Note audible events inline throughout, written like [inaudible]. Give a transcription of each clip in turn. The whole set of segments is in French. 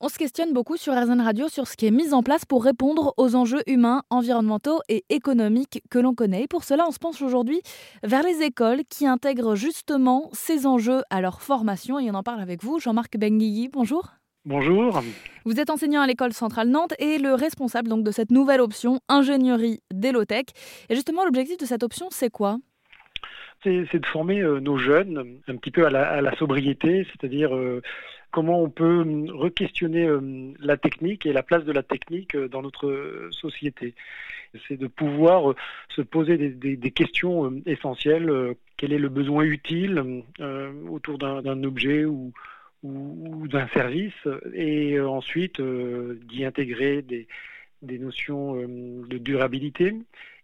On se questionne beaucoup sur RZN Radio sur ce qui est mis en place pour répondre aux enjeux humains, environnementaux et économiques que l'on connaît. pour cela, on se penche aujourd'hui vers les écoles qui intègrent justement ces enjeux à leur formation. Et on en parle avec vous, Jean-Marc Benguigui. Bonjour. Bonjour. Vous êtes enseignant à l'école centrale Nantes et le responsable donc de cette nouvelle option ingénierie d'Elotech. Et justement, l'objectif de cette option, c'est quoi? C'est de former euh, nos jeunes un petit peu à la, sobriété, c'est-à-dire euh, comment on peut hum, re-questionner hum, la technique et la place de la technique euh, dans notre société. C'est de pouvoir se poser des, questions hum, essentielles. Quel est le besoin utile autour d'un objet ou, d'un service et ensuite d'y intégrer des, notions de durabilité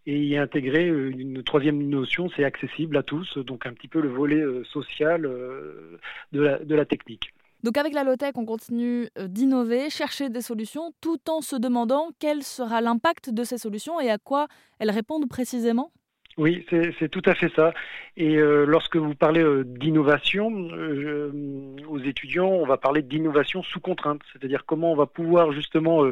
et y intégrer euh, une troisième notion, c'est accessible à tous, donc un petit peu le volet euh, social euh, de la technique. Donc avec la low-tech, on continue d'innover, chercher des solutions, tout en se demandant quel sera l'impact de ces solutions et à quoi elles répondent précisément oui, c'est tout à fait ça. Et lorsque vous parlez d'innovation, aux étudiants, on va parler d'innovation sous contrainte, c'est-à-dire comment on va pouvoir justement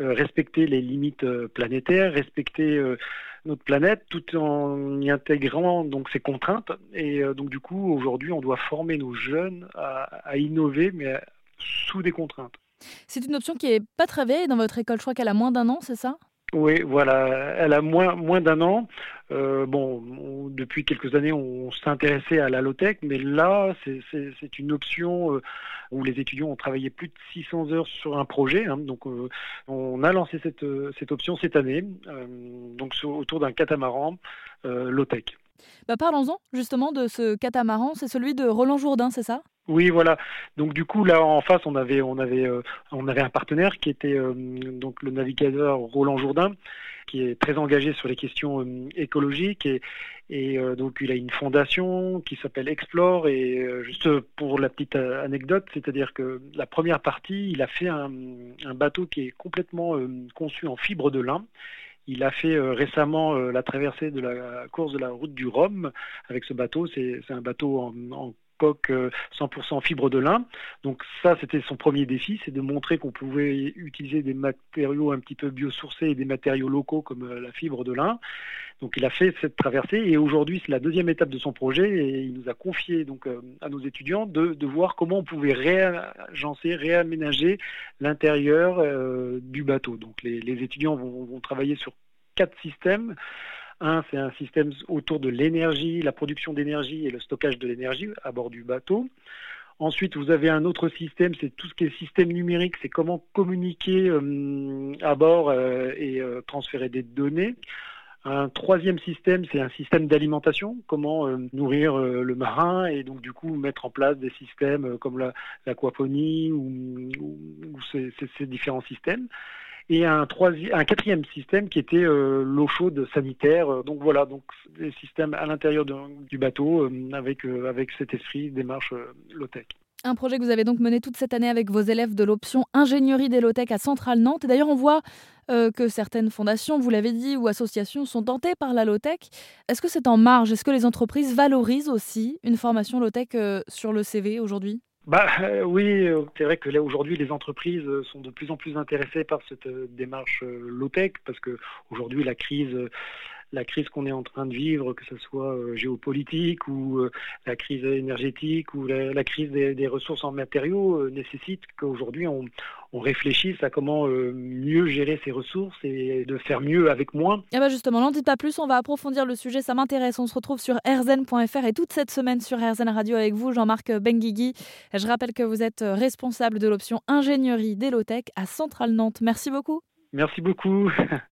euh, respecter les limites euh, planétaires, respecter euh, notre planète tout en y intégrant donc ces contraintes. Et donc du coup, aujourd'hui, on doit former nos jeunes à, innover, mais sous des contraintes. C'est une option qui est pas très vieille dans votre école. Je crois qu'elle a moins d'un an, c'est ça? Oui, voilà, elle a moins, moins d'un an. Euh, bon, depuis quelques années, on s'intéressait à la low-tech, mais là, c'est une option euh, où les étudiants ont travaillé plus de 600 heures sur un projet. Hein. donc, euh, on a lancé cette, cette option cette année, donc autour d'un catamaran low-tech. Bah Parlons-en justement de ce catamaran, c'est celui de Roland Jourdain, c'est ça? Oui, voilà. Donc du coup, là en face, on avait, euh, un partenaire qui était euh, donc le navigateur Roland Jourdain, qui est très engagé sur les questions euh, écologiques et, donc il a une fondation qui s'appelle Explore et juste pour la petite anecdote, c'est-à-dire que la première partie, il a fait un, bateau qui est complètement conçu en fibre de lin il a fait récemment la traversée de la course de la route du Rhum avec ce bateau. C'est un bateau en, coque 100% euh, fibre de lin. Donc ça, c'était son premier défi, c'est de montrer qu'on pouvait utiliser des matériaux un petit peu biosourcés et des matériaux locaux comme euh, la fibre de lin. Donc il a fait cette traversée et aujourd'hui c'est la deuxième étape de son projet et il nous a confié donc euh, à nos étudiants de, voir comment on pouvait réagencer, réaménager l'intérieur du bateau. Donc les, étudiants vont travailler sur quatre systèmes. Un, c'est un système autour de l'énergie, la production d'énergie et le stockage de l'énergie à bord du bateau. Ensuite, vous avez un autre système, c'est tout ce qui est système numérique, c'est comment communiquer euh, à bord euh, et euh, transférer des données. Un troisième système, c'est un système d'alimentation, comment nourrir le marin et donc du coup mettre en place des systèmes comme l'aquaponie ou, ces, différents systèmes et un, troisième, un quatrième système qui était euh, l'eau chaude sanitaire. Donc voilà, donc des systèmes à l'intérieur du bateau euh, avec, euh, avec cet esprit démarche low-tech. Un projet que vous avez donc mené toute cette année avec vos élèves de l'option ingénierie des low-tech à Centrale Nantes. Et d'ailleurs, on voit que certaines fondations, vous l'avez dit, ou associations sont tentées par la low-tech. Est-ce que c'est en marge? Est-ce que les entreprises valorisent aussi une formation low-tech sur le CV aujourd'hui? Bah euh, oui, euh, c'est vrai que là aujourd'hui les entreprises euh, sont de plus en plus intéressées par cette démarche low-tech parce que aujourd'hui la crise la crise qu'on est en train de vivre, que ce soit euh, géopolitique ou euh, la crise énergétique ou la, crise des, ressources en matériaux, euh, nécessite qu'aujourd'hui on, réfléchisse à comment mieux gérer ces ressources et de faire mieux avec moins. Et bah justement, n'en dites pas plus, on va approfondir le sujet, ça m'intéresse. On se retrouve sur rzn.fr et toute cette semaine sur RZN Radio avec vous, Jean-Marc Benguigui. Je rappelle que vous êtes responsable de l'option ingénierie d'Elotech à Centrale Nantes. Merci beaucoup. Merci beaucoup. [laughs]